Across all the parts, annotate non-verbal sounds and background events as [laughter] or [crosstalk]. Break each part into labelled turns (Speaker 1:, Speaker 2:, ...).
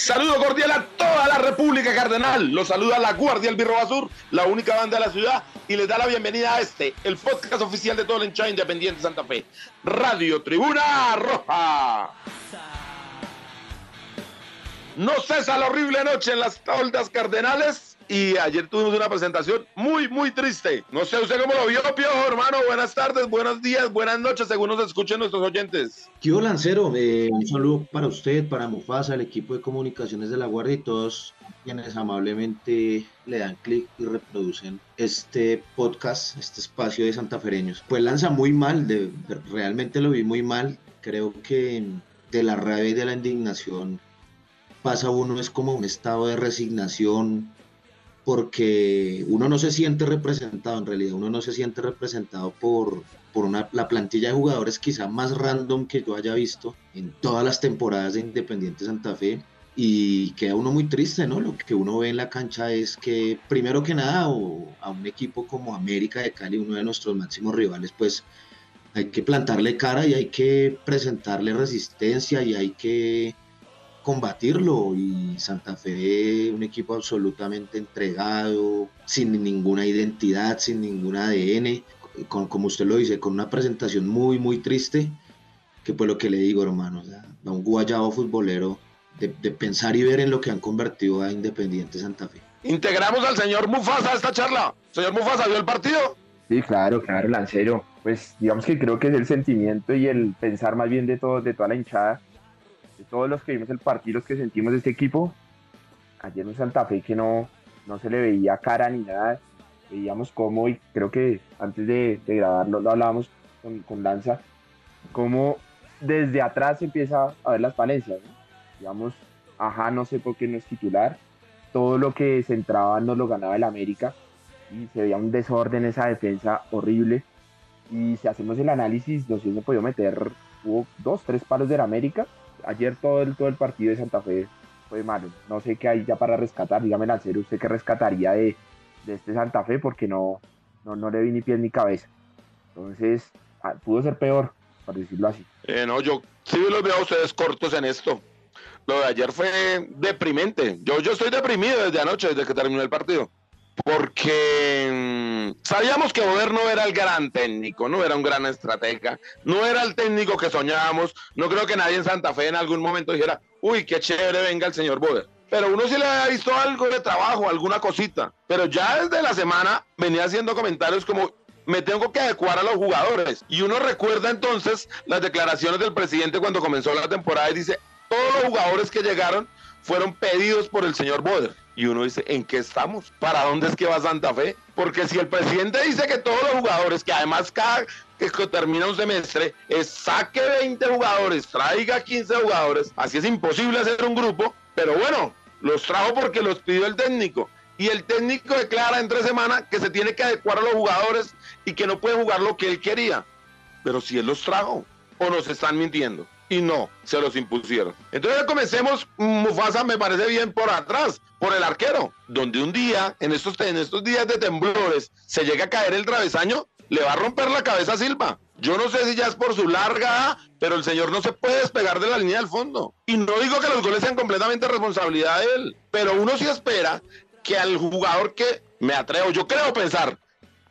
Speaker 1: Saludo cordial a toda la República Cardenal. Los saluda la Guardia Albirro Basur, la única banda de la ciudad, y les da la bienvenida a este, el podcast oficial de todo el hinchada independiente Santa Fe. Radio Tribuna Roja. No cesa la horrible noche en las toldas cardenales y ayer tuvimos una presentación muy, muy triste. No sé usted cómo lo vio, Piojo, hermano. Buenas tardes, buenos días, buenas noches, según nos escuchen nuestros oyentes.
Speaker 2: Yo, Lancero, eh, un saludo para usted, para Mufasa, el equipo de comunicaciones de la Guardia y todos quienes amablemente le dan clic y reproducen este podcast, este espacio de santafereños. Pues lanza muy mal, de, realmente lo vi muy mal. Creo que de la rabia y de la indignación pasa uno, es como un estado de resignación, porque uno no se siente representado, en realidad uno no se siente representado por, por una, la plantilla de jugadores quizá más random que yo haya visto en todas las temporadas de Independiente Santa Fe y queda uno muy triste, ¿no? Lo que uno ve en la cancha es que primero que nada o a un equipo como América de Cali, uno de nuestros máximos rivales, pues hay que plantarle cara y hay que presentarle resistencia y hay que combatirlo y Santa Fe un equipo absolutamente entregado, sin ninguna identidad, sin ningún ADN, con, como usted lo dice, con una presentación muy, muy triste, que pues lo que le digo, hermano, o un guayabo futbolero de, de, pensar y ver en lo que han convertido a Independiente Santa Fe.
Speaker 1: Integramos al señor Mufasa a esta charla. Señor Mufasa, ¿vio el partido?
Speaker 3: Sí, claro, claro, Lancero. Pues digamos que creo que es el sentimiento y el pensar más bien de todo, de toda la hinchada todos los que vimos el partido, los que sentimos este equipo, ayer en Santa Fe que no, no se le veía cara ni nada, veíamos cómo, y creo que antes de, de grabarlo lo hablábamos con, con, Lanza, cómo desde atrás se empieza a ver las falencias, digamos, ajá, no sé por qué no es titular, todo lo que se entraba no lo ganaba el América, y se veía un desorden esa defensa horrible, y si hacemos el análisis, no sé, se podido meter, hubo dos, tres palos del América, ayer todo el, todo el partido de Santa Fe fue malo. No sé qué hay ya para rescatar. Dígame, Lancero, ¿usted qué rescataría de, de este Santa Fe? Porque no, no, no le vi ni pies ni cabeza. Entonces, ah, pudo ser peor, por decirlo así.
Speaker 1: Eh, no, yo sí los veo a ustedes cortos en esto. Lo de ayer fue deprimente. Yo, yo estoy deprimido desde anoche, desde que terminó el partido porque mm, sabíamos que Boder no era el gran técnico, no era un gran estratega, no era el técnico que soñábamos. No creo que nadie en Santa Fe en algún momento dijera, uy, qué chévere venga el señor Boder. Pero uno sí le había visto algo de trabajo, alguna cosita. Pero ya desde la semana venía haciendo comentarios como, me tengo que adecuar a los jugadores. Y uno recuerda entonces las declaraciones del presidente cuando comenzó la temporada y dice, todos los jugadores que llegaron fueron pedidos por el señor Boder. Y uno dice, ¿en qué estamos? ¿Para dónde es que va Santa Fe? Porque si el presidente dice que todos los jugadores, que además cada que termina un semestre, es saque 20 jugadores, traiga 15 jugadores, así es imposible hacer un grupo, pero bueno, los trajo porque los pidió el técnico. Y el técnico declara entre semana que se tiene que adecuar a los jugadores y que no puede jugar lo que él quería. Pero si él los trajo, o nos están mintiendo y no, se los impusieron. Entonces comencemos, Mufasa me parece bien por atrás, por el arquero, donde un día, en estos, en estos días de temblores, se llega a caer el travesaño, le va a romper la cabeza a Silva. Yo no sé si ya es por su larga, pero el señor no se puede despegar de la línea del fondo. Y no digo que los goles sean completamente responsabilidad de él, pero uno sí espera que al jugador que, me atrevo, yo creo pensar,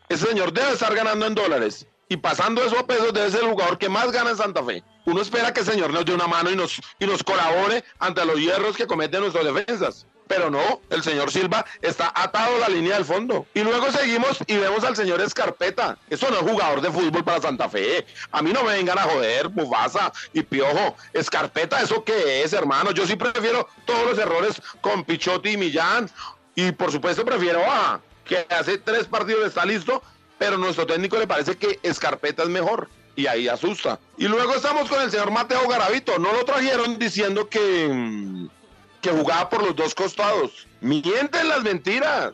Speaker 1: ese señor debe estar ganando en dólares. Y pasando eso a pesos, debe ser el jugador que más gana en Santa Fe uno espera que el Señor nos dé una mano y nos, y nos colabore ante los hierros que cometen nuestras defensas. Pero no, el señor Silva está atado a la línea del fondo. Y luego seguimos y vemos al señor Escarpeta. Eso no es jugador de fútbol para Santa Fe. A mí no me vengan a joder, Bufasa y Piojo. Escarpeta, ¿eso qué es, hermano? Yo sí prefiero todos los errores con Pichotti y Millán. Y por supuesto prefiero a que hace tres partidos está listo, pero nuestro técnico le parece que Escarpeta es mejor y ahí asusta. Y luego estamos con el señor Mateo Garavito. No lo trajeron diciendo que, que jugaba por los dos costados. Mienten las mentiras.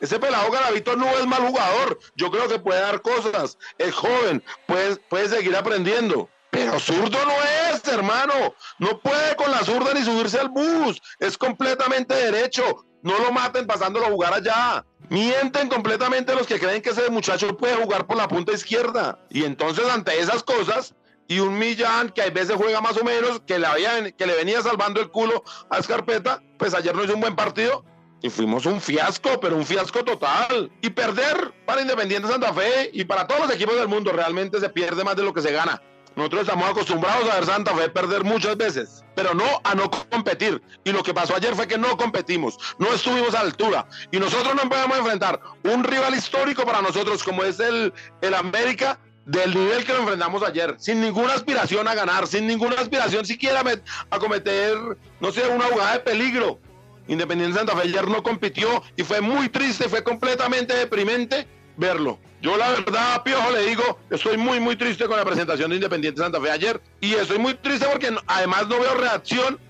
Speaker 1: Ese pelado Garavito no es mal jugador. Yo creo que puede dar cosas. Es joven, puede, puede seguir aprendiendo. Pero zurdo no es, hermano. No puede con la zurda ni subirse al bus. Es completamente derecho. No lo maten pasándolo a jugar allá. Mienten completamente los que creen que ese muchacho puede jugar por la punta izquierda. Y entonces ante esas cosas, y un Millán que a veces juega más o menos, que le, había, que le venía salvando el culo a Escarpeta, pues ayer no hizo un buen partido y fuimos un fiasco, pero un fiasco total. Y perder para Independiente Santa Fe y para todos los equipos del mundo realmente se pierde más de lo que se gana. Nosotros estamos acostumbrados a ver Santa Fe perder muchas veces, pero no a no competir. Y lo que pasó ayer fue que no competimos, no estuvimos a altura. Y nosotros no podemos enfrentar un rival histórico para nosotros como es el, el América del nivel que lo enfrentamos ayer, sin ninguna aspiración a ganar, sin ninguna aspiración siquiera a cometer, no sé, una jugada de peligro. Independiente Santa Fe ayer no compitió y fue muy triste, fue completamente deprimente verlo. Yo la verdad, Piojo, le digo, estoy muy, muy triste con la presentación de Independiente Santa Fe ayer y estoy muy triste porque además no veo reacción.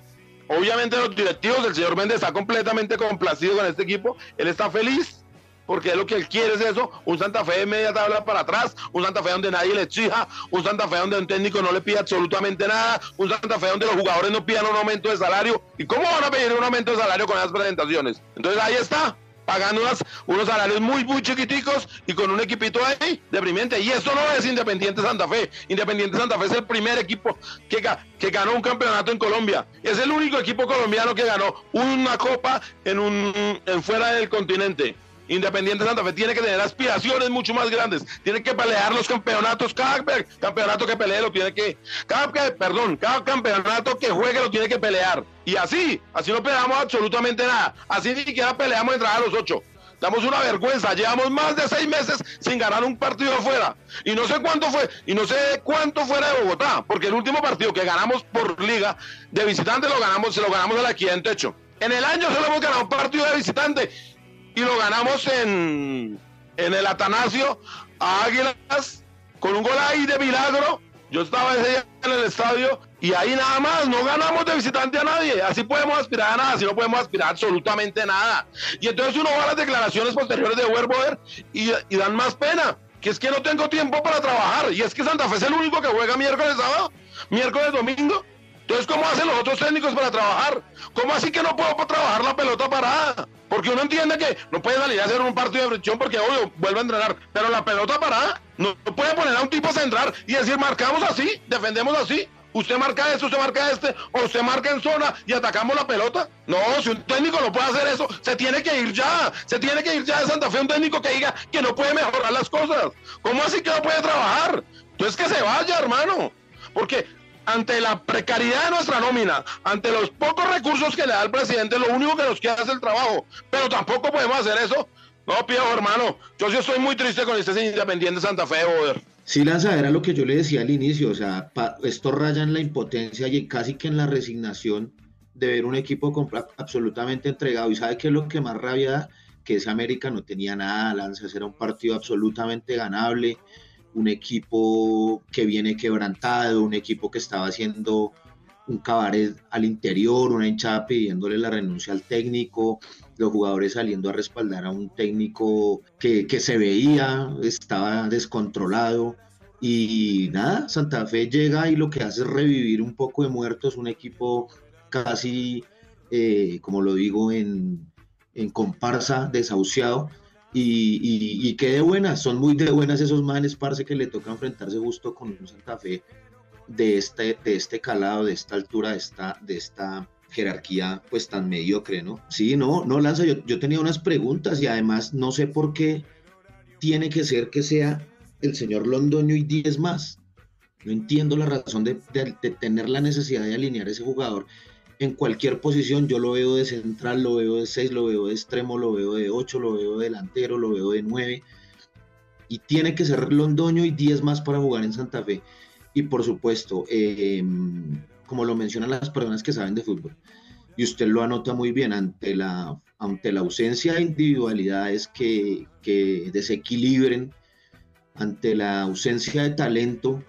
Speaker 1: Obviamente los directivos, el señor Méndez está completamente complacido con este equipo, él está feliz, porque lo que él quiere es eso, un Santa Fe de media tabla para atrás, un Santa Fe donde nadie le exija, un Santa Fe donde un técnico no le pide absolutamente nada, un Santa Fe donde los jugadores no pidan un aumento de salario. ¿Y cómo van a pedir un aumento de salario con esas presentaciones? Entonces ahí está, pagando unos salarios muy, muy chiquiticos y con un equipito ahí deprimente. Y eso no es Independiente Santa Fe. Independiente Santa Fe es el primer equipo que, que ganó un campeonato en Colombia. Es el único equipo colombiano que ganó una copa en, un, en fuera del continente. Independiente Santa Fe tiene que tener aspiraciones mucho más grandes. Tiene que pelear los campeonatos. Cada campeonato que pelee lo tiene que. Cada, perdón, cada campeonato que juegue lo tiene que pelear. Y así, así no peleamos absolutamente nada. Así ni siquiera peleamos entrar a los ocho. Damos una vergüenza. Llevamos más de seis meses sin ganar un partido afuera. Y no sé cuánto fue, y no sé cuánto fuera de Bogotá, porque el último partido que ganamos por liga de visitante lo ganamos, se lo ganamos de la equidad en techo. En el año solo hemos ganado un partido de visitante y lo ganamos en, en el Atanasio a Águilas con un gol ahí de milagro. Yo estaba ese día en el estadio y ahí nada más, no ganamos de visitante a nadie. Así podemos aspirar a nada, así no podemos aspirar absolutamente nada. Y entonces uno va a las declaraciones posteriores de Werboer y, dan más pena, que es que no tengo tiempo para trabajar. Y es que Santa Fe es el único que juega miércoles, sábado, miércoles, domingo. Entonces, ¿cómo hacen los otros técnicos para trabajar? ¿Cómo así que no puedo trabajar la pelota parada? Porque uno entiende que no puede salir a hacer un partido de fricción porque, obvio, vuelve a entrenar. Pero la pelota parada, no, puede poner a un tipo a centrar y decir, marcamos así, defendemos así. Usted marca esto, usted marca este, o usted marca en zona y atacamos la pelota. No, si un técnico no puede hacer eso, se tiene que ir ya. Se tiene que ir ya de Santa Fe un técnico que diga que no puede mejorar las cosas. ¿Cómo así que no puede trabajar? Entonces que se vaya, hermano. Porque ante la precariedad de nuestra nómina, ante los pocos recursos que le da el presidente, lo único que nos queda es el trabajo. Pero tampoco podemos hacer eso. No, Pío, hermano, yo sí estoy muy triste con este Independiente Santa Fe, joder.
Speaker 2: Sí, Lanza, era lo que yo le decía al inicio, o sea, esto raya en la impotencia y casi que en la resignación de ver un equipo absolutamente entregado. ¿Y sabe qué es lo que más rabia da? Que ese América no tenía nada, Lanza, era un partido absolutamente ganable, un equipo que viene quebrantado, un equipo que estaba haciendo un cabaret al interior, una hinchada pidiéndole la renuncia al técnico, los jugadores saliendo a respaldar a un técnico que, se veía, estaba descontrolado. Y nada, Santa Fe llega y lo que hace es revivir un poco de muertos, un equipo casi, eh, como lo digo, en, en comparsa, desahuciado y, y, que de buenas, son muy de buenas esos manes, parce, que le toca enfrentarse justo con un Santa Fe de este, de este calado, de esta altura, de esta, de esta jerarquía pues tan mediocre, ¿no? Sí, no, no, Lanza, yo, yo tenía unas preguntas y además no sé por qué tiene que ser que sea el señor Londoño y 10 más. No entiendo la razón de, tener la necesidad de alinear ese jugador en cualquier posición. Yo lo veo de central, lo veo de 6, lo veo de extremo, lo veo de 8, lo veo de delantero, lo veo de 9. Y tiene que ser Londoño y 10 más para jugar en Santa Fe. Y por supuesto, em, como lo mencionan las personas que saben de fútbol, y usted lo anota muy bien, ante la, ante la ausencia de individualidades que, que desequilibren, ante la ausencia de talento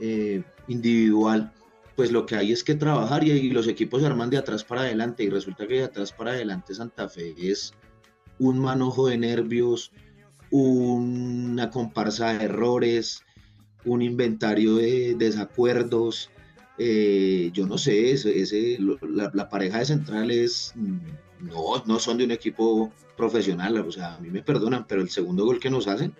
Speaker 2: eh, individual, pues lo que hay es que trabajar y, los equipos se arman de atrás para adelante y resulta que de atrás para adelante Santa Fe es un manojo de nervios, una comparsa de errores, un inventario de desacuerdos. Eh, yo no sé, ese, la, pareja de centrales mm, no, no son de un equipo profesional, o sea, a mí me perdonan, pero el segundo gol que nos hacen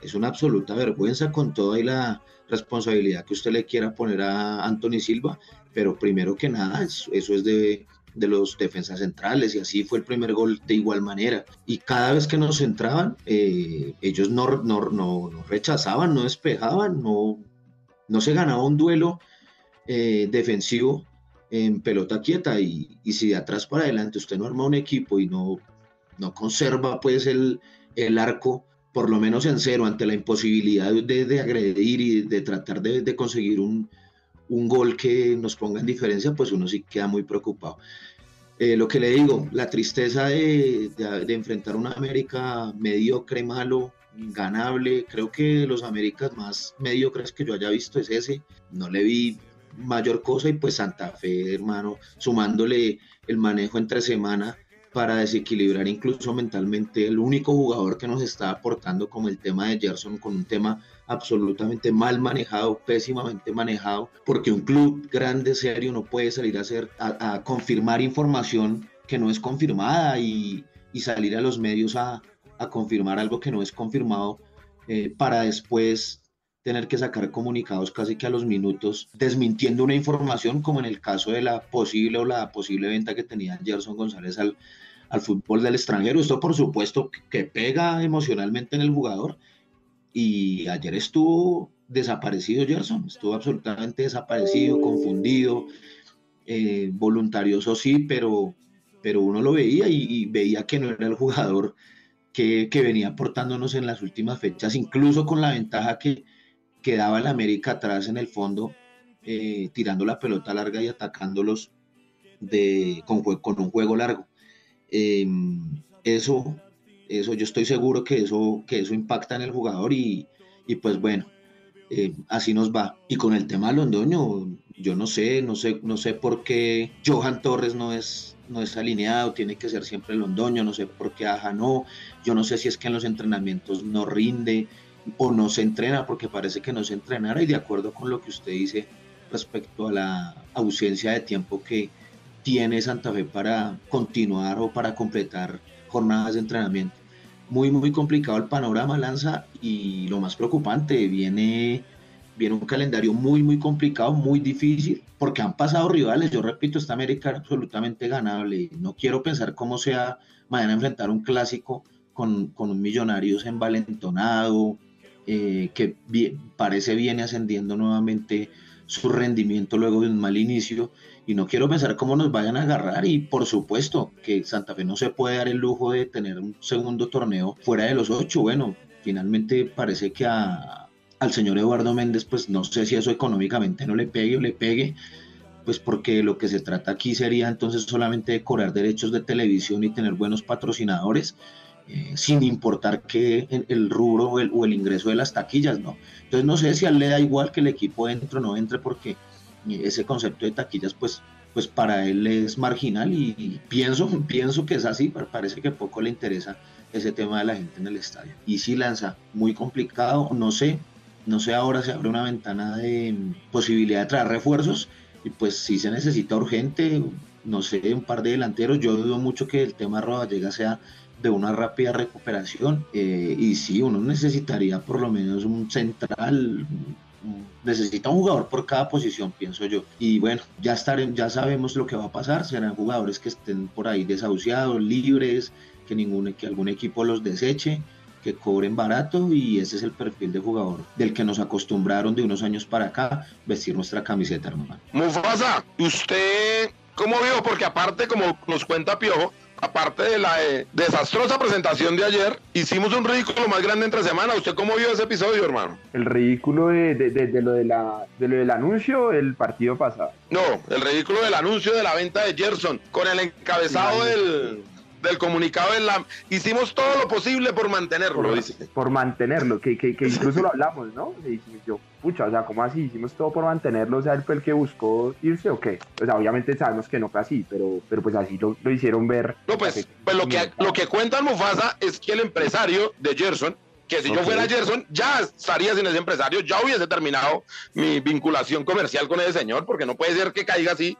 Speaker 2: es una absoluta vergüenza con toda la responsabilidad que usted le quiera poner a Anthony Silva, pero primero que nada, eso, es de, los defensas centrales y así fue el primer gol de igual manera. Y cada vez que nos entraban, eh, ellos no, no, no, rechazaban, no despejaban, no, no se ganaba un duelo eh, defensivo en pelota quieta y, y, si de atrás para adelante usted no arma un equipo y no, no conserva pues el, el arco por lo menos en cero ante la imposibilidad de, de agredir y de tratar de, de conseguir un, un, gol que nos ponga en diferencia, pues uno sí queda muy preocupado. Eh, lo que le digo, la tristeza de, de, enfrentar una América mediocre, malo, ganable, creo que los Américas más mediocres que yo haya visto es ese, no le vi mayor cosa y pues Santa Fe, hermano, sumándole el manejo entre semana, para desequilibrar incluso mentalmente el único jugador que nos está aportando como el tema de Gerson con un tema absolutamente mal manejado, pésimamente manejado, porque un club grande, serio, no puede salir a, hacer, a, confirmar información que no es confirmada y, y salir a los medios a, a, confirmar algo que no es confirmado eh, para después tener que sacar comunicados casi que a los minutos desmintiendo una información como en el caso de la posible o la posible venta que tenía Gerson González al, al fútbol del extranjero. Esto por supuesto que pega emocionalmente en el jugador. Y ayer estuvo desaparecido Gerson, estuvo absolutamente desaparecido, confundido, eh, voluntarioso sí, pero, pero uno lo veía y, veía que no era el jugador que, venía aportándonos en las últimas fechas, incluso con la ventaja que, que daba el América atrás en el fondo, eh, tirando la pelota larga y atacándolos de, con, un juego largo. Em, eso, eso yo estoy seguro que eso, que eso impacta en el jugador y, y pues bueno, eh, así nos va. Y con el tema Londoño, yo no sé, no sé, no sé por qué Johan Torres no es, no es alineado, tiene que ser siempre Londoño, no sé por qué Aja no, yo no sé si es que en los entrenamientos no rinde o no se entrena, porque parece que no se entrenara y de acuerdo con lo que usted dice respecto a la ausencia de tiempo que, tiene Santa Fe para continuar o para completar jornadas de entrenamiento. Muy, muy complicado el panorama, Lanza, y lo más preocupante, viene, viene un calendario muy, muy complicado, muy difícil, porque han pasado rivales. Yo repito, esta América absolutamente ganable. No quiero pensar cómo sea mañana enfrentar un clásico con, con un Millonarios envalentonado, eh, que parece viene ascendiendo nuevamente su rendimiento luego de un mal inicio y no quiero pensar cómo nos vayan a agarrar y por supuesto que Santa Fe no se puede dar el lujo de tener un segundo torneo fuera de los ocho. Bueno, finalmente parece que al señor Eduardo Méndez pues no sé si eso económicamente no le pegue o le pegue, pues porque lo que se trata aquí sería entonces solamente de cobrar derechos de televisión y tener buenos patrocinadores. Eh, sin importar que el rubro o el, ingreso de las taquillas, ¿no? Entonces no sé si a él le da igual que el equipo entre o no entre porque ese concepto de taquillas, pues, pues para él es marginal y, pienso, [laughs] pienso que es así, pero parece que poco le interesa ese tema de la gente en el estadio. Y si lanza, muy complicado, no sé, no sé ahora si abre una ventana de posibilidad de traer refuerzos y pues si se necesita urgente, no sé, un par de delanteros, yo dudo mucho que el tema Rodallega sea de una rápida recuperación eh, y sí, uno necesitaría por lo menos un central, necesita un jugador por cada posición, pienso yo. Y bueno, ya, ya sabemos lo que va a pasar, serán jugadores que estén por ahí desahuciados, libres, que, ningún, que algún equipo los deseche que cobren barato y ese es el perfil de jugador del que nos acostumbraron de unos años para acá vestir nuestra camiseta, hermano.
Speaker 1: Mufasa, ¿usted cómo vio? Porque aparte, como nos cuenta Piojo, aparte de la eh, desastrosa presentación de ayer, hicimos un ridículo más grande entre semana. ¿Usted cómo vio ese episodio, hermano?
Speaker 3: El ridículo de, lo, de, la, de lo del anuncio el partido pasado.
Speaker 1: No, el ridículo del anuncio de la venta de Gerson, con el encabezado del, del comunicado de la hicimos todo lo posible por mantenerlo,
Speaker 3: por,
Speaker 1: dice.
Speaker 3: Por mantenerlo, que, que, que incluso lo hablamos, ¿no? Y yo, pucha, o sea, ¿cómo así? Hicimos todo por mantenerlo, o sea, él fue el que buscó irse o qué. O sea, obviamente sabemos que no fue así, pero, pero pues así lo, lo hicieron ver.
Speaker 1: No, pues, pues lo que, lo que cuenta Mufasa es que el empresario de Gerson que si yo fuera Gerson, ya estaría sin ese empresario, ya hubiese terminado mi vinculación comercial con ese señor, porque no puede ser que caiga así,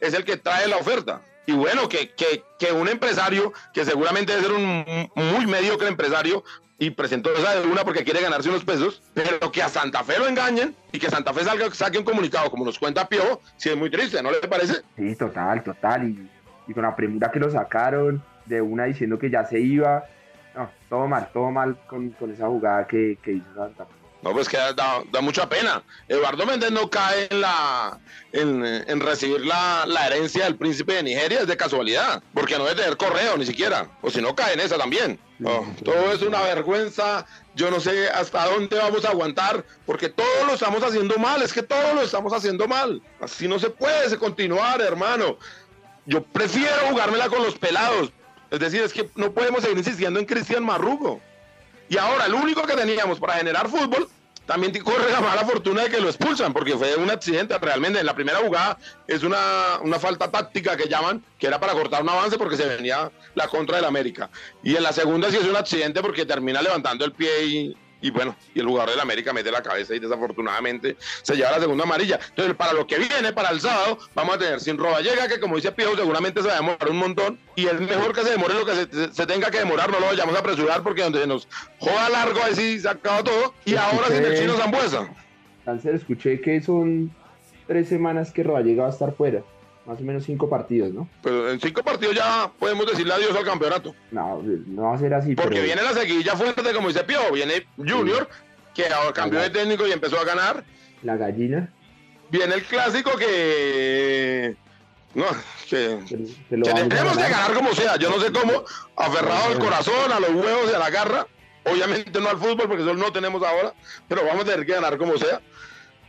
Speaker 1: es el que trae la oferta. Y bueno, que, que, que un empresario, que seguramente debe ser un muy mediocre empresario, y presentó esa de una porque quiere ganarse unos pesos, pero que a Santa Fe lo engañen y que Santa Fe salga, saque un comunicado, como nos cuenta Piojo, sí es muy triste, ¿no le parece?
Speaker 3: Sí, total, total. Y, y con la premura que lo sacaron, de una diciendo que ya se iba, no, todo mal, todo mal con, con esa jugada que, que hizo Santa Fe.
Speaker 1: No, pues que da, da, mucha pena. Eduardo Méndez no cae en la en, en recibir la, la, herencia del príncipe de Nigeria, es de casualidad, porque no debe tener correo ni siquiera, o si no cae en esa también. No, todo es una vergüenza, yo no sé hasta dónde vamos a aguantar, porque todo lo estamos haciendo mal, es que todo lo estamos haciendo mal. Así no se puede continuar, hermano. Yo prefiero jugármela con los pelados, es decir, es que no podemos seguir insistiendo en Cristian Marrugo. Y ahora, el único que teníamos para generar fútbol, también corre la mala fortuna de que lo expulsan, porque fue un accidente realmente. En la primera jugada es una, una falta táctica que llaman, que era para cortar un avance porque se venía la contra del América. Y en la segunda sí es un accidente porque termina levantando el pie y, y bueno, y el jugador del América mete la cabeza y desafortunadamente se lleva la segunda amarilla. Entonces, para lo que viene, para el sábado, vamos a tener sin roba llega, que como dice Pío, seguramente se va a demorar un montón. Y es mejor que se demore lo que se, se tenga que demorar, no lo vayamos a apresurar porque donde nos joda largo, ahí sí se acaba todo. Y ahora sin el chino Zambuesa.
Speaker 3: Cáncer, escuché que son tres semanas que Rodallega va a estar fuera más o menos cinco partidos, ¿no?
Speaker 1: Pero en cinco partidos ya podemos decirle adiós al campeonato.
Speaker 3: No, no va a ser así.
Speaker 1: Porque viene la seguilla fuerte, como dice Pío, viene Junior, que ahora cambió de técnico y empezó a ganar.
Speaker 3: La gallina.
Speaker 1: Viene el clásico que. No, que tenemos que ganar como sea. Yo no sé cómo, aferrado al corazón, a los huevos y a la garra. Obviamente no al fútbol, porque eso no tenemos ahora, pero vamos a tener que ganar como sea.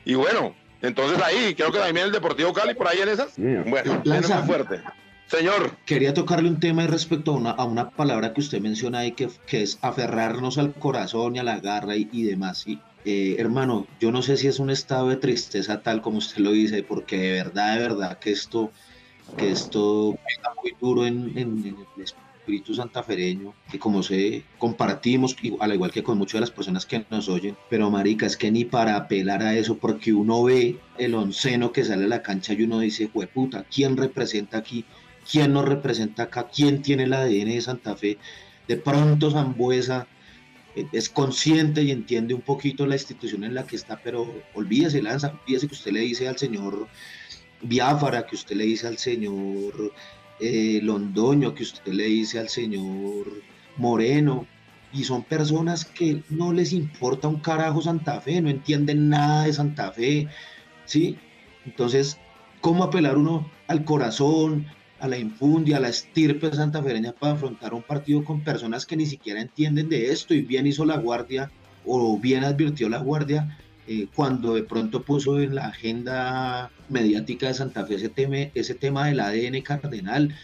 Speaker 1: Y bueno, entonces ahí, creo que también el Deportivo Cali, por ahí en esas. Bueno, viene muy fuerte. Señor.
Speaker 2: Quería tocarle un tema respecto a una, a una palabra que usted menciona ahí, que, que es aferrarnos al corazón y a la garra y, y demás. ¿sí? Eh, hermano, yo no sé si es un estado de tristeza tal como usted lo dice, porque de verdad, de verdad que esto, que esto pega muy duro en, en, en el espíritu santafereño, que como sé, compartimos, al igual que con muchas de las personas que nos oyen, pero marica, es que ni para apelar a eso, porque uno ve el onceno que sale a la cancha y uno dice, puta, ¿quién representa aquí? ¿Quién nos representa acá? ¿Quién tiene el ADN de Santa Fe? De pronto Zambuesa es consciente y entiende un poquito la institución en la que está, pero olvídese, Lanza, olvídese que usted le dice al señor Biafara, que usted le dice al señor eh, Londoño, que usted le dice al señor Moreno, y son personas que no les importa un carajo Santa Fe, no entienden nada de Santa Fe, ¿sí? Entonces, ¿cómo apelar uno al corazón, a la infundia, a la estirpe santafereña para afrontar un partido con personas que ni siquiera entienden de esto? Y bien hizo la guardia, o bien advirtió la guardia, eh, cuando de pronto puso en la agenda mediática de Santa Fe ese tema, ese tema del ADN cardenal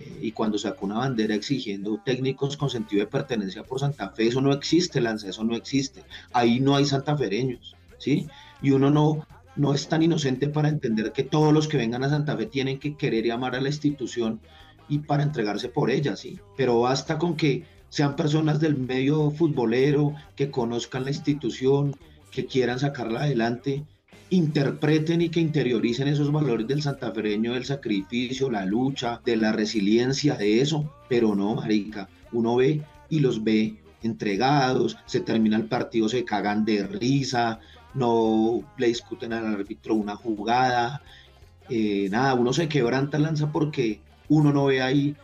Speaker 2: eh, y cuando sacó una bandera exigiendo técnicos con sentido de pertenencia por Santa Fe, eso no existe, Lanza, eso no existe. Ahí no hay santafereños, ¿sí? Y uno no, no es tan inocente para entender que todos los que vengan a Santa Fe tienen que querer y amar a la institución y para entregarse por ella, ¿sí? Pero basta con que sean personas del medio futbolero, que conozcan la institución, que quieran sacarla adelante, interpreten y que interioricen esos valores del santafereño, del sacrificio, la lucha, de la resiliencia, de eso. Pero no, marica, uno ve y los ve entregados, se termina el partido, se cagan de risa, no le discuten al árbitro una jugada, eh, nada, uno se quebranta lanza porque uno no ve ahí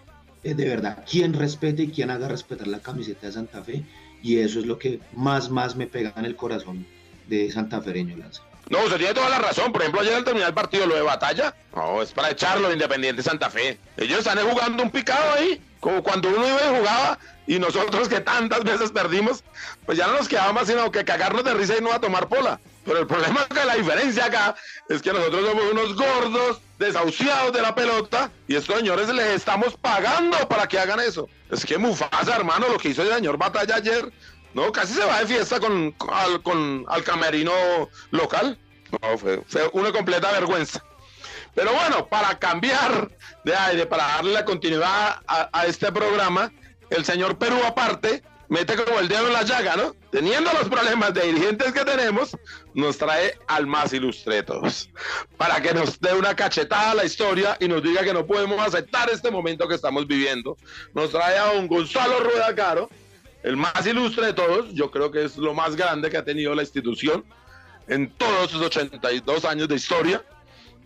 Speaker 2: eh, de verdad quién respete y quién haga respetar la camiseta de Santa Fe y eso es lo que más, más me pega en el corazón de santafereño Lanza.
Speaker 1: No, usted tiene toda la razón. Por ejemplo, ayer al terminar el partido, lo de batalla, no, es para echarlo de Independiente Santa Fe. Ellos están jugando un picado ahí, como cuando uno iba y jugaba y nosotros que tantas veces perdimos, pues ya no nos quedaba más sino que cagarnos de risa y no a tomar pola. Pero el problema es que la diferencia acá es que nosotros somos unos gordos desahuciados de la pelota y estos señores les estamos pagando para que hagan eso. Es que Mufasa, hermano, lo que hizo el señor Batalla ayer, no, casi se va de fiesta con, con, al, camerino local. No, fue, una completa vergüenza. Pero bueno, para cambiar de aire, para darle la continuidad a, a este programa, el señor Perú aparte mete como el dedo en la llaga, ¿no? Teniendo los problemas de dirigentes que tenemos, nos trae al más ilustre de todos, para que nos dé una cachetada a la historia y nos diga que no podemos aceptar este momento que estamos viviendo. Nos trae a un Gonzalo Rueda Caro, el más ilustre de todos, yo creo que es lo más grande que ha tenido la institución en todos sus 82 años de historia.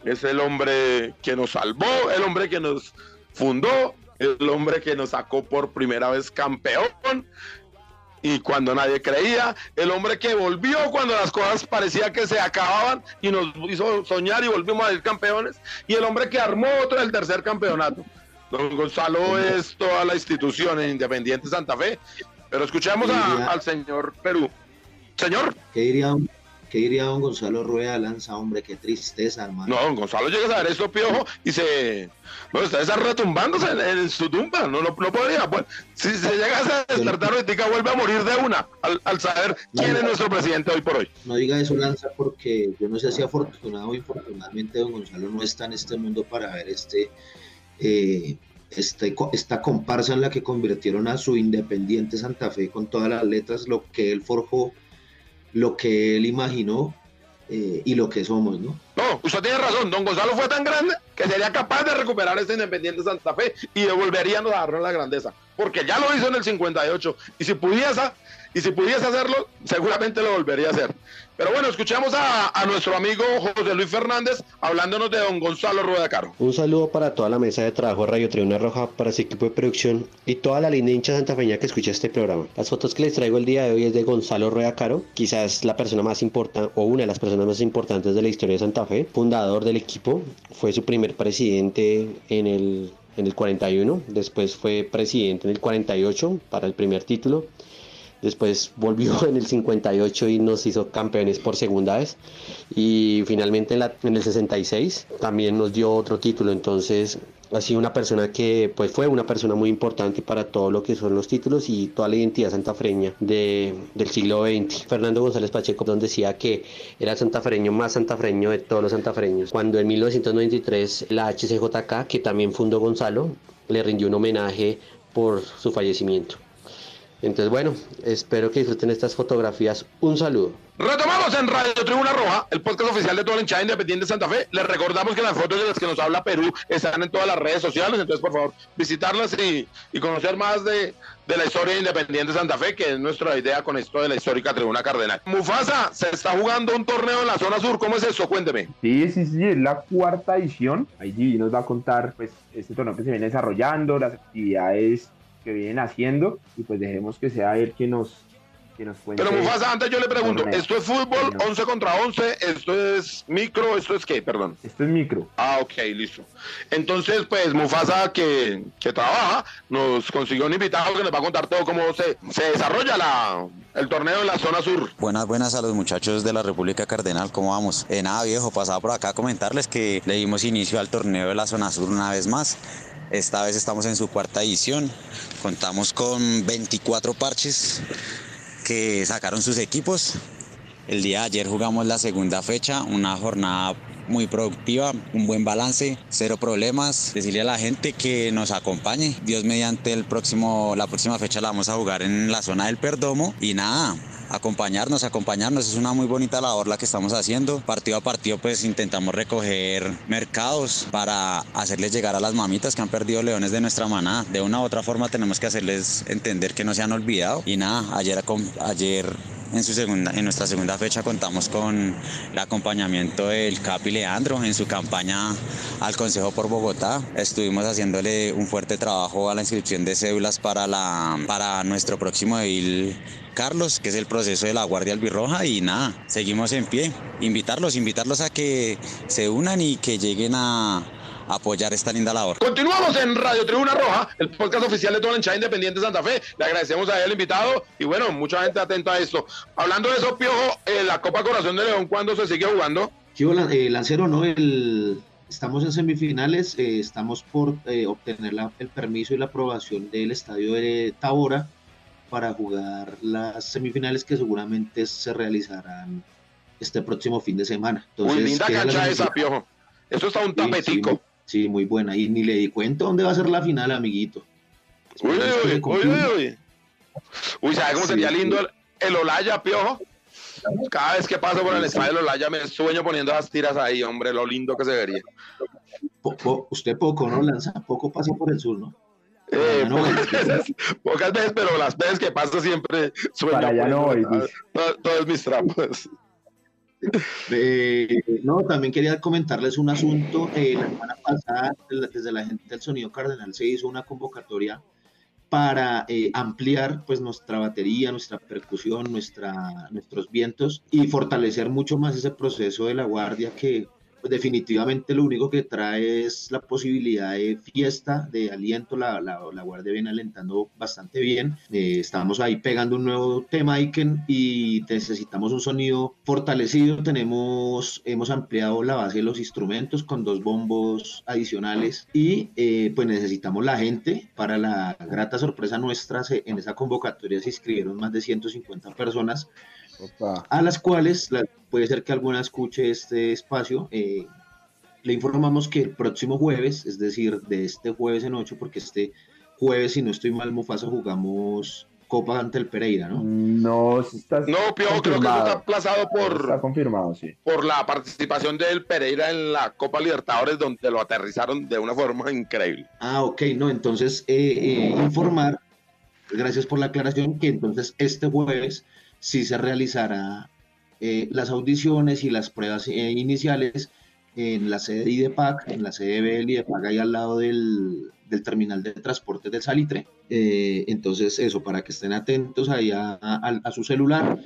Speaker 1: Es el hombre que nos salvó, el hombre que nos fundó, el hombre que nos sacó por primera vez campeón y cuando nadie creía, el hombre que volvió cuando las cosas parecía que se acababan y nos hizo soñar y volvimos a ser campeones, y el hombre que armó otro el tercer campeonato. Don Gonzalo es toda la institución en Independiente Santa Fe, pero escuchemos al señor Perú. Señor.
Speaker 2: ¿Qué diría ¿Qué diría don Gonzalo Rueda Lanza, hombre? Qué tristeza, hermano.
Speaker 1: No, don Gonzalo llega a ver esto, piojo, y se. No, está retumbándose en, su tumba. No, no, podría. Pues, si se llega a despertar ahorita, vuelve a morir de una al, saber quién es nuestro presidente hoy por hoy.
Speaker 2: No diga eso, Lanza, porque yo no sé si afortunado o infortunadamente don Gonzalo no está en este mundo para ver este. Eh, este, esta comparsa en la que convirtieron a su Independiente Santa Fe con todas las letras, lo que él forjó lo que él imaginó eh, y lo que somos, ¿no?
Speaker 1: No, usted tiene razón, don Gonzalo fue tan grande que sería capaz de recuperar este Independiente Santa Fe y devolveríamos a la grandeza, porque ya lo hizo en el 58 y si pudiese, y si pudiese hacerlo, seguramente lo volvería a hacer. Pero bueno, escuchamos a, nuestro amigo José Luis Fernández hablándonos de don Gonzalo Rueda Caro.
Speaker 4: Un saludo para toda la mesa de trabajo de Radio Tribuna Roja, para su equipo de producción y toda la linda hincha santafeña que escucha este programa. Las fotos que les traigo el día de hoy es de Gonzalo Rueda Caro, quizás la persona más importante o una de las personas más importantes de la historia de Santa Fe, fundador del equipo, fue su primer presidente en el, en el 41, después fue presidente en el 48 para el primer título Después volvió [laughs] en el 58 y nos hizo campeones por segunda vez. Y finalmente en, el 66 también nos dio otro título. Entonces ha sido una persona que pues fue una persona muy importante para todo lo que son los títulos y toda la identidad santafreña de, del siglo XX. Fernando González Pacheco donde decía que era santafreño más santafreño de todos los santafreños. Cuando en 1993 la HCJK, que también fundó Gonzalo, le rindió un homenaje por su fallecimiento. Entonces, bueno, espero que disfruten estas fotografías. Un saludo.
Speaker 1: Retomamos en Radio Tribuna Roja, el podcast oficial de toda la hinchada independiente de Santa Fe. Les recordamos que las fotos de las que nos habla Perú están en todas las redes sociales, entonces por favor visitarlas y, conocer más de, la historia de Independiente Santa Fe, que es nuestra idea con esto de la histórica Tribuna Cardenal. Mufasa, se está jugando un torneo en la zona sur, ¿cómo es eso? Cuénteme.
Speaker 3: Sí, sí, sí, es la cuarta edición. Ahí nos va a contar pues este torneo que se viene desarrollando, las actividades que vienen haciendo y pues dejemos que sea él quien nos, nos cuente.
Speaker 1: Pero Mufasa, antes yo le pregunto, ¿esto es fútbol 11 contra 11? ¿Esto es micro? ¿Esto es qué? Perdón.
Speaker 3: Esto es micro.
Speaker 1: Ah, ok, listo. Entonces, pues Mufasa que, que trabaja, nos consiguió un invitado que nos va a contar todo cómo se, se desarrolla la, el torneo en la zona sur.
Speaker 5: Buenas, buenas a los muchachos de la República Cardenal, ¿cómo vamos? Eh, nada viejo, pasaba por acá a comentarles que le dimos inicio al torneo de la zona sur una vez más. Esta vez estamos en su cuarta edición. Contamos con 24 parches que sacaron sus equipos. El día de ayer jugamos la segunda fecha, una jornada muy productiva, un buen balance, cero problemas. Decirle a la gente que nos acompañe. Dios mediante el próximo, la próxima fecha la vamos a jugar en la zona del Perdomo. Y nada, acompañarnos, acompañarnos. Es una muy bonita labor la que estamos haciendo. Partido a partido pues intentamos recoger mercados para hacerles llegar a las mamitas que han perdido leones de nuestra manada. De una u otra forma tenemos que hacerles entender que no se han olvidado. Y nada, ayer, ayer en, nuestra segunda fecha contamos con el acompañamiento del Capi Leandro en su campaña al Consejo por Bogotá. Estuvimos haciéndole un fuerte trabajo a la inscripción de cédulas para, la, para nuestro próximo edil Carlos, que es el proceso de la Guardia Albirroja y nada, seguimos en pie. Invitarlos, invitarlos a que se unan y que lleguen a, apoyar esta linda labor.
Speaker 1: Continuamos en Radio Tribuna Roja, el podcast oficial de toda la hinchada independiente de Santa Fe. Le agradecemos a él invitado y bueno, mucha gente atenta a esto. Hablando de eso, Piojo, eh, la Copa Corazón de León, ¿cuándo se sigue jugando?
Speaker 2: Sí, eh, Lancero, ¿no? El, estamos en semifinales, eh, estamos por eh, obtener la, el permiso y la aprobación del estadio de Tabora para jugar las semifinales que seguramente se realizarán este próximo fin de semana.
Speaker 1: Entonces, Uy, linda cancha esa, Piojo. Eso está un tapetico.
Speaker 2: Sí, muy, buena. Y ni le di cuenta dónde va a ser la final, amiguito.
Speaker 1: Uy, uy, uy, uy, uy. ¿sabes cómo sería lindo el, el Olaya, Piojo? Cada vez que paso por el estadio de Olaya me sueño poniendo las tiras ahí, hombre, lo lindo que se vería.
Speaker 2: usted poco, ¿no? Lanza poco pasa por el sur, ¿no?
Speaker 1: Eh, pocas, veces, pocas, veces, pero las veces que paso siempre sueño.
Speaker 3: Para allá no voy.
Speaker 1: Todos mis trapos.
Speaker 2: Eh, no, también quería comentarles un asunto. Eh, la semana pasada, desde la gente del Sonido Cardenal, se hizo una convocatoria para eh, ampliar pues nuestra batería, nuestra percusión, nuestros vientos y fortalecer mucho más ese proceso de la guardia que pues definitivamente lo único que trae es la posibilidad de fiesta, de aliento, la, la, la Guardia viene alentando bastante bien, eh, estamos ahí pegando un nuevo tema Iken y necesitamos un sonido fortalecido, tenemos, hemos ampliado la base de los instrumentos con dos bombos adicionales y eh, pues necesitamos la gente, para la grata sorpresa nuestra, en esa convocatoria se inscribieron más de 150 personas, a las cuales puede ser que alguna escuche este espacio. Eh, le informamos que el próximo jueves, es decir, de este jueves en 8, porque este jueves, si no estoy mal, Mufasa, jugamos Copa ante el Pereira, ¿no?
Speaker 3: No, está
Speaker 1: No, creo que está aplazado por.
Speaker 3: Está confirmado, sí.
Speaker 1: Por la participación del Pereira en la Copa Libertadores, donde lo aterrizaron de una forma increíble.
Speaker 2: Ah, ok, no, entonces eh, eh, informar, gracias por la aclaración, que entonces este jueves si se realizará eh, las audiciones y las pruebas eh, iniciales en la sede de IDEPAC, en la sede de IDEPAC, ahí al lado del, del terminal de transporte del Salitre. Eh, entonces, eso, para que estén atentos ahí a, a, su celular.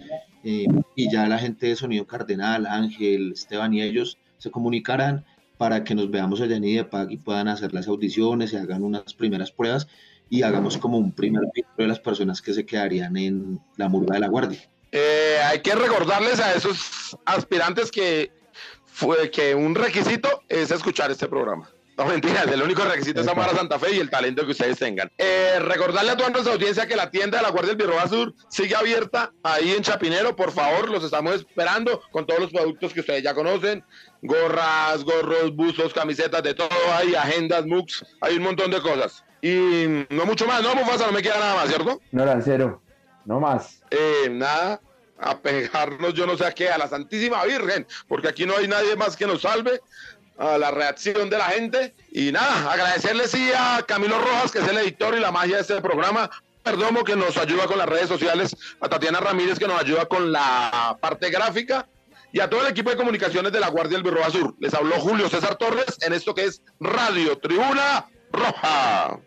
Speaker 2: y ya la gente de Sonido Cardenal, Ángel, Esteban y ellos se comunicarán para que nos veamos allá en IDEPAC y puedan hacer las audiciones y hagan unas primeras pruebas y hagamos como un primer filtro de las personas que se quedarían en la murga de la guardia.
Speaker 1: Eh, hay que recordarles a esos aspirantes que fue que un requisito es escuchar este programa. No mentiras, el único requisito es amar a Santa Fe y el talento que ustedes tengan. Eh, recordarle a toda nuestra audiencia que la tienda de la Guardia del Birroba Sur sigue abierta ahí en Chapinero. Por favor, los estamos esperando con todos los productos que ustedes ya conocen: gorras, gorros, buzos, camisetas, de todo. Hay agendas, MOOCs, hay un montón de cosas. Y no mucho más, ¿no, Mufasa? No me queda nada más, ¿cierto?
Speaker 3: No, Lancero, no más.
Speaker 1: Eh, nada, a pegarnos yo no sé a qué, a la Santísima Virgen, porque aquí no hay nadie más que nos salve a la reacción de la gente. Y nada, agradecerle sí a Camilo Rojas, que es el editor y la magia de este programa, Perdomo, que nos ayuda con las redes sociales, a Tatiana Ramírez, que nos ayuda con la parte gráfica, y a todo el equipo de comunicaciones de la Guardia del Birroba Sur. Les habló Julio César Torres en esto que es Radio Tribuna Roja.